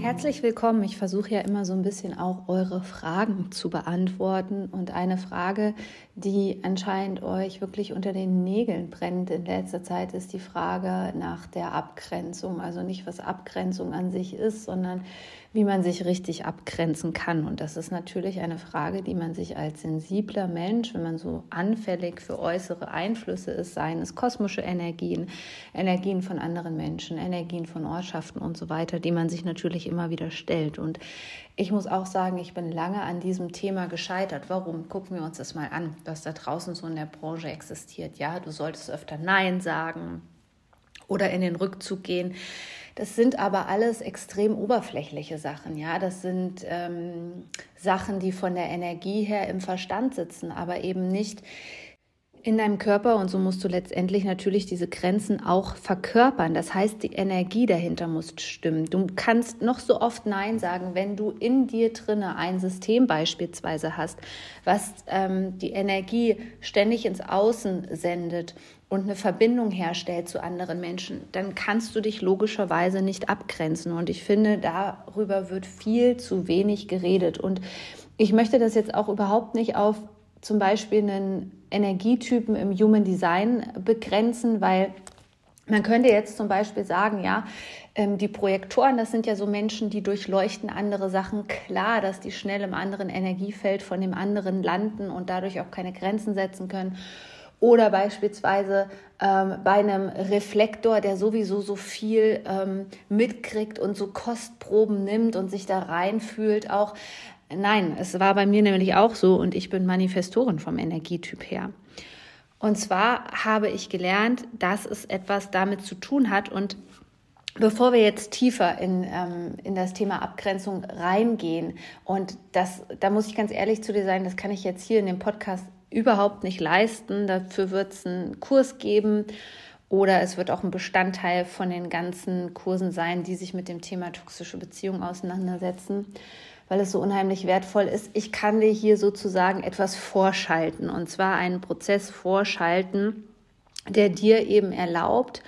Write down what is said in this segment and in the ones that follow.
Herzlich willkommen. Ich versuche ja immer so ein bisschen auch eure Fragen zu beantworten. Und eine Frage, die anscheinend euch wirklich unter den Nägeln brennt in letzter Zeit, ist die Frage nach der Abgrenzung. Also nicht, was Abgrenzung an sich ist, sondern wie man sich richtig abgrenzen kann. Und das ist natürlich eine Frage, die man sich als sensibler Mensch, wenn man so anfällig für äußere Einflüsse ist, seien es kosmische Energien, Energien von anderen Menschen, Energien von Ortschaften und so weiter, die man sich natürlich immer wieder stellt. Und ich muss auch sagen, ich bin lange an diesem Thema gescheitert. Warum? Gucken wir uns das mal an, was da draußen so in der Branche existiert. Ja, du solltest öfter Nein sagen oder in den Rückzug gehen. Das sind aber alles extrem oberflächliche Sachen, ja. Das sind ähm, Sachen, die von der Energie her im Verstand sitzen, aber eben nicht in deinem Körper und so musst du letztendlich natürlich diese Grenzen auch verkörpern. Das heißt, die Energie dahinter muss stimmen. Du kannst noch so oft Nein sagen, wenn du in dir drinne ein System beispielsweise hast, was ähm, die Energie ständig ins Außen sendet und eine Verbindung herstellt zu anderen Menschen, dann kannst du dich logischerweise nicht abgrenzen. Und ich finde, darüber wird viel zu wenig geredet. Und ich möchte das jetzt auch überhaupt nicht auf zum Beispiel einen Energietypen im Human Design begrenzen, weil man könnte jetzt zum Beispiel sagen, ja, ähm, die Projektoren, das sind ja so Menschen, die durchleuchten andere Sachen. Klar, dass die schnell im anderen Energiefeld von dem anderen landen und dadurch auch keine Grenzen setzen können. Oder beispielsweise ähm, bei einem Reflektor, der sowieso so viel ähm, mitkriegt und so Kostproben nimmt und sich da reinfühlt, auch. Nein, es war bei mir nämlich auch so und ich bin Manifestorin vom Energietyp her. Und zwar habe ich gelernt, dass es etwas damit zu tun hat und Bevor wir jetzt tiefer in, ähm, in das Thema Abgrenzung reingehen, und das, da muss ich ganz ehrlich zu dir sein, das kann ich jetzt hier in dem Podcast überhaupt nicht leisten. Dafür wird es einen Kurs geben oder es wird auch ein Bestandteil von den ganzen Kursen sein, die sich mit dem Thema toxische Beziehungen auseinandersetzen, weil es so unheimlich wertvoll ist. Ich kann dir hier sozusagen etwas vorschalten und zwar einen Prozess vorschalten, der dir eben erlaubt,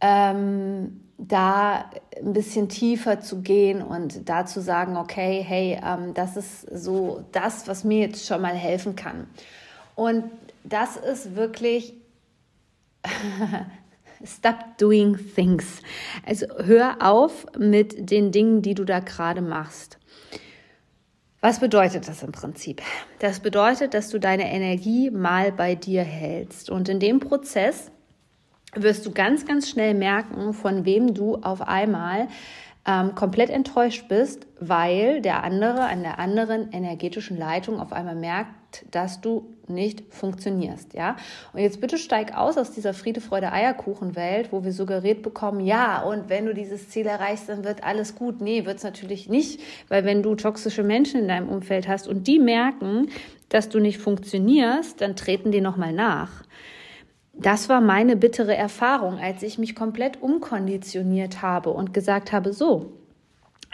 ähm, da ein bisschen tiefer zu gehen und da zu sagen, okay, hey, ähm, das ist so das, was mir jetzt schon mal helfen kann. Und das ist wirklich Stop doing things. Also hör auf mit den Dingen, die du da gerade machst. Was bedeutet das im Prinzip? Das bedeutet, dass du deine Energie mal bei dir hältst. Und in dem Prozess wirst du ganz, ganz schnell merken, von wem du auf einmal ähm, komplett enttäuscht bist, weil der andere an der anderen energetischen Leitung auf einmal merkt, dass du nicht funktionierst, ja? Und jetzt bitte steig aus aus dieser Friede, Freude, Eierkuchen-Welt, wo wir suggeriert bekommen, ja, und wenn du dieses Ziel erreichst, dann wird alles gut. Nee, wird es natürlich nicht, weil wenn du toxische Menschen in deinem Umfeld hast und die merken, dass du nicht funktionierst, dann treten die nochmal nach. Das war meine bittere Erfahrung, als ich mich komplett umkonditioniert habe und gesagt habe, so,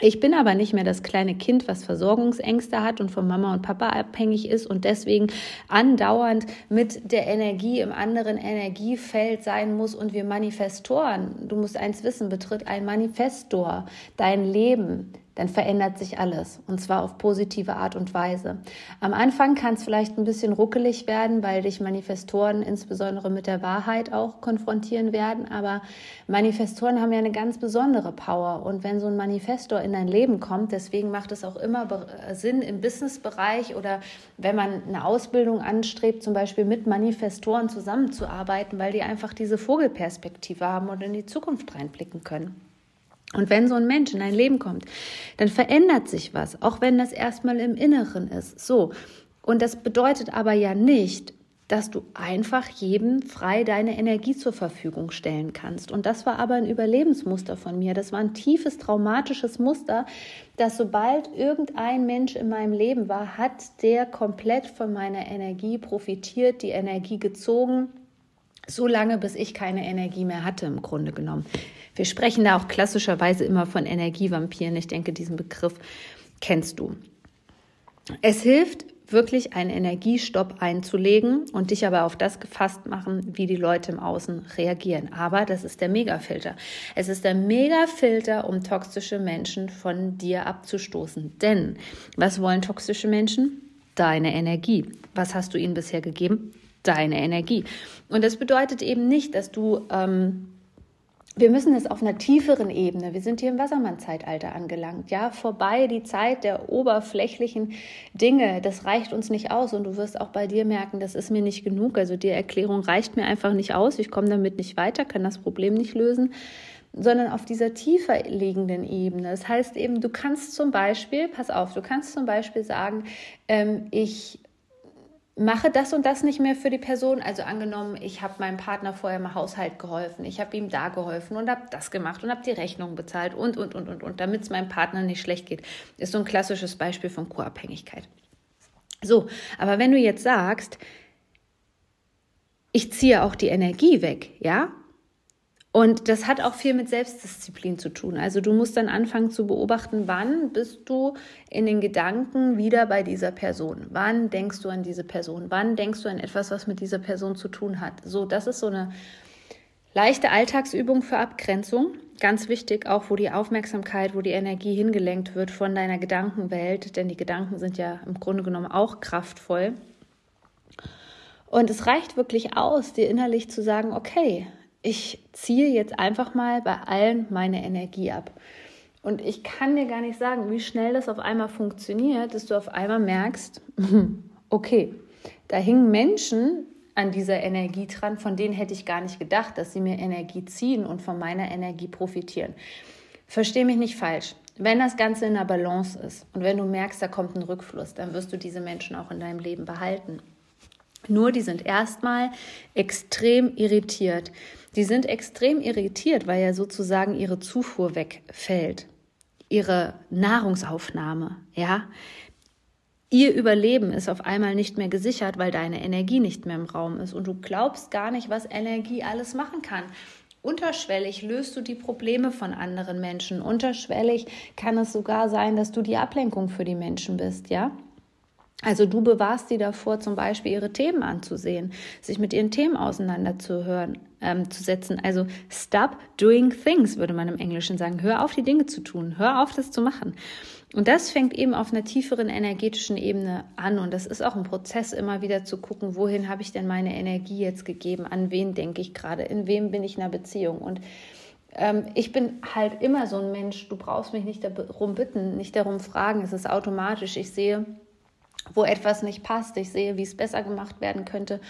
ich bin aber nicht mehr das kleine Kind, was Versorgungsängste hat und von Mama und Papa abhängig ist und deswegen andauernd mit der Energie im anderen Energiefeld sein muss und wir Manifestoren, du musst eins wissen, betritt ein Manifestor dein Leben, dann verändert sich alles und zwar auf positive Art und Weise. Am Anfang kann es vielleicht ein bisschen ruckelig werden, weil dich Manifestoren insbesondere mit der Wahrheit auch konfrontieren werden, aber Manifestoren haben ja eine ganz besondere Power und wenn so ein Manifestor in dein Leben kommt, deswegen macht es auch immer Sinn im Businessbereich oder wenn man eine Ausbildung anstrebt, zum Beispiel mit Manifestoren zusammenzuarbeiten, weil die einfach diese Vogelperspektive haben und in die Zukunft reinblicken können. Und wenn so ein Mensch in dein Leben kommt, dann verändert sich was, auch wenn das erstmal im Inneren ist. So. Und das bedeutet aber ja nicht, dass du einfach jedem frei deine Energie zur Verfügung stellen kannst. Und das war aber ein Überlebensmuster von mir. Das war ein tiefes traumatisches Muster, dass sobald irgendein Mensch in meinem Leben war, hat der komplett von meiner Energie profitiert, die Energie gezogen, so lange, bis ich keine Energie mehr hatte, im Grunde genommen. Wir sprechen da auch klassischerweise immer von Energievampiren. Ich denke, diesen Begriff kennst du. Es hilft wirklich einen Energiestopp einzulegen und dich aber auf das gefasst machen, wie die Leute im Außen reagieren. Aber das ist der Megafilter. Es ist der Megafilter, um toxische Menschen von dir abzustoßen. Denn was wollen toxische Menschen? Deine Energie. Was hast du ihnen bisher gegeben? Deine Energie. Und das bedeutet eben nicht, dass du ähm, wir müssen es auf einer tieferen Ebene, wir sind hier im Wassermann-Zeitalter angelangt, ja, vorbei die Zeit der oberflächlichen Dinge, das reicht uns nicht aus und du wirst auch bei dir merken, das ist mir nicht genug, also die Erklärung reicht mir einfach nicht aus, ich komme damit nicht weiter, kann das Problem nicht lösen, sondern auf dieser tiefer liegenden Ebene. Das heißt eben, du kannst zum Beispiel, pass auf, du kannst zum Beispiel sagen, ähm, ich mache das und das nicht mehr für die Person. Also angenommen, ich habe meinem Partner vorher im Haushalt geholfen, ich habe ihm da geholfen und habe das gemacht und habe die Rechnung bezahlt und, und, und, und, und, damit es meinem Partner nicht schlecht geht. Ist so ein klassisches Beispiel von Co-Abhängigkeit. So, aber wenn du jetzt sagst, ich ziehe auch die Energie weg, ja, und das hat auch viel mit Selbstdisziplin zu tun. Also du musst dann anfangen zu beobachten, wann bist du in den Gedanken wieder bei dieser Person? Wann denkst du an diese Person? Wann denkst du an etwas, was mit dieser Person zu tun hat? So, das ist so eine leichte Alltagsübung für Abgrenzung. Ganz wichtig, auch wo die Aufmerksamkeit, wo die Energie hingelenkt wird von deiner Gedankenwelt, denn die Gedanken sind ja im Grunde genommen auch kraftvoll. Und es reicht wirklich aus, dir innerlich zu sagen, okay, ich ziehe jetzt einfach mal bei allen meine Energie ab. Und ich kann dir gar nicht sagen, wie schnell das auf einmal funktioniert, dass du auf einmal merkst, okay, da hingen Menschen an dieser Energie dran, von denen hätte ich gar nicht gedacht, dass sie mir Energie ziehen und von meiner Energie profitieren. Verstehe mich nicht falsch. Wenn das Ganze in der Balance ist und wenn du merkst, da kommt ein Rückfluss, dann wirst du diese Menschen auch in deinem Leben behalten. Nur die sind erstmal extrem irritiert. Die sind extrem irritiert, weil ja sozusagen ihre Zufuhr wegfällt, ihre Nahrungsaufnahme, ja. Ihr Überleben ist auf einmal nicht mehr gesichert, weil deine Energie nicht mehr im Raum ist und du glaubst gar nicht, was Energie alles machen kann. Unterschwellig löst du die Probleme von anderen Menschen. Unterschwellig kann es sogar sein, dass du die Ablenkung für die Menschen bist, ja? Also du bewahrst sie davor, zum Beispiel ihre Themen anzusehen, sich mit ihren Themen auseinanderzuhören, ähm, zu setzen. Also stop doing things, würde man im Englischen sagen. Hör auf, die Dinge zu tun. Hör auf, das zu machen. Und das fängt eben auf einer tieferen energetischen Ebene an. Und das ist auch ein Prozess, immer wieder zu gucken, wohin habe ich denn meine Energie jetzt gegeben? An wen denke ich gerade? In wem bin ich in einer Beziehung? Und ähm, ich bin halt immer so ein Mensch, du brauchst mich nicht darum bitten, nicht darum fragen, es ist automatisch. Ich sehe, wo etwas nicht passt. Ich sehe, wie es besser gemacht werden könnte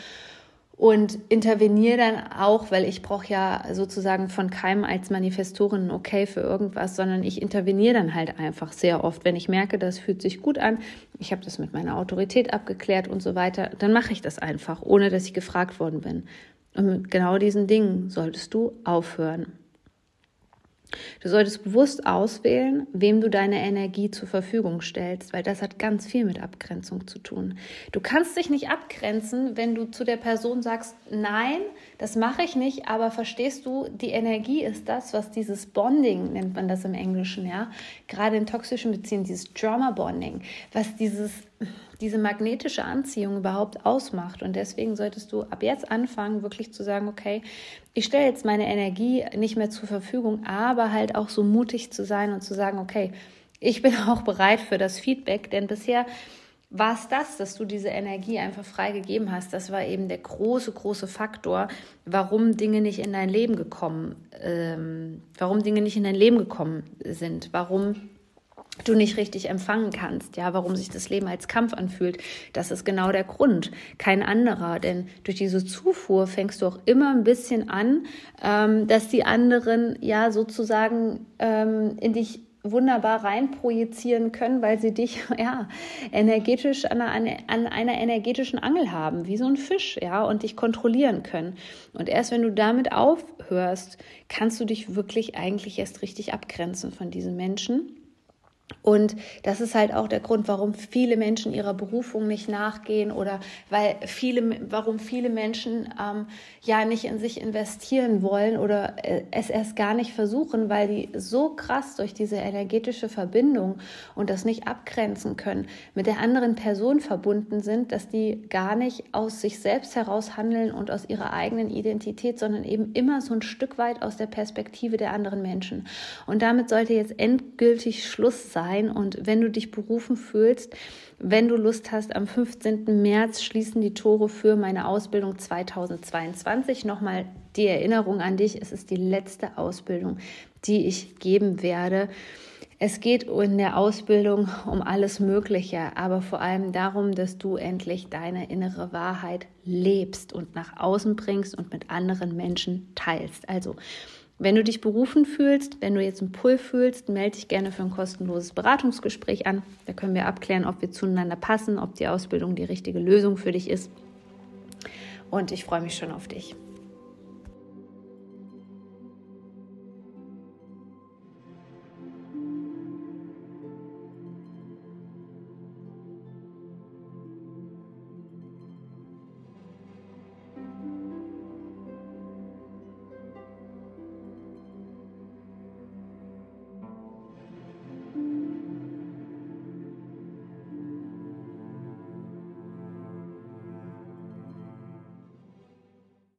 und interveniere dann auch, weil ich brauche ja sozusagen von keinem als Manifestorin okay für irgendwas, sondern ich interveniere dann halt einfach sehr oft, wenn ich merke, das fühlt sich gut an, ich habe das mit meiner Autorität abgeklärt und so weiter, dann mache ich das einfach, ohne dass ich gefragt worden bin. Und mit genau diesen Dingen solltest du aufhören. Du solltest bewusst auswählen, wem du deine Energie zur Verfügung stellst, weil das hat ganz viel mit Abgrenzung zu tun. Du kannst dich nicht abgrenzen, wenn du zu der Person sagst, nein, das mache ich nicht, aber verstehst du, die Energie ist das, was dieses Bonding, nennt man das im Englischen, ja, gerade in toxischen Beziehungen, dieses Trauma Bonding, was dieses diese magnetische Anziehung überhaupt ausmacht. Und deswegen solltest du ab jetzt anfangen, wirklich zu sagen, okay, ich stelle jetzt meine Energie nicht mehr zur Verfügung, aber halt auch so mutig zu sein und zu sagen, okay, ich bin auch bereit für das Feedback, denn bisher war es das, dass du diese Energie einfach freigegeben hast. Das war eben der große, große Faktor, warum Dinge nicht in dein Leben gekommen, ähm, warum Dinge nicht in dein Leben gekommen sind, warum du nicht richtig empfangen kannst, ja, warum sich das Leben als Kampf anfühlt. Das ist genau der Grund, kein anderer. Denn durch diese Zufuhr fängst du auch immer ein bisschen an, ähm, dass die anderen ja sozusagen ähm, in dich wunderbar reinprojizieren können, weil sie dich ja energetisch an einer, an einer energetischen Angel haben, wie so ein Fisch, ja, und dich kontrollieren können. Und erst wenn du damit aufhörst, kannst du dich wirklich eigentlich erst richtig abgrenzen von diesen Menschen. Und das ist halt auch der Grund, warum viele Menschen ihrer Berufung nicht nachgehen oder weil viele, warum viele Menschen ähm, ja nicht in sich investieren wollen oder äh, es erst gar nicht versuchen, weil die so krass durch diese energetische Verbindung und das nicht abgrenzen können, mit der anderen Person verbunden sind, dass die gar nicht aus sich selbst heraus handeln und aus ihrer eigenen Identität, sondern eben immer so ein Stück weit aus der Perspektive der anderen Menschen. Und damit sollte jetzt endgültig Schluss sein sein. Und wenn du dich berufen fühlst, wenn du Lust hast, am 15. März schließen die Tore für meine Ausbildung 2022. Nochmal die Erinnerung an dich, es ist die letzte Ausbildung, die ich geben werde. Es geht in der Ausbildung um alles Mögliche, aber vor allem darum, dass du endlich deine innere Wahrheit lebst und nach außen bringst und mit anderen Menschen teilst. Also wenn du dich berufen fühlst, wenn du jetzt einen Pull fühlst, melde dich gerne für ein kostenloses Beratungsgespräch an. Da können wir abklären, ob wir zueinander passen, ob die Ausbildung die richtige Lösung für dich ist. Und ich freue mich schon auf dich.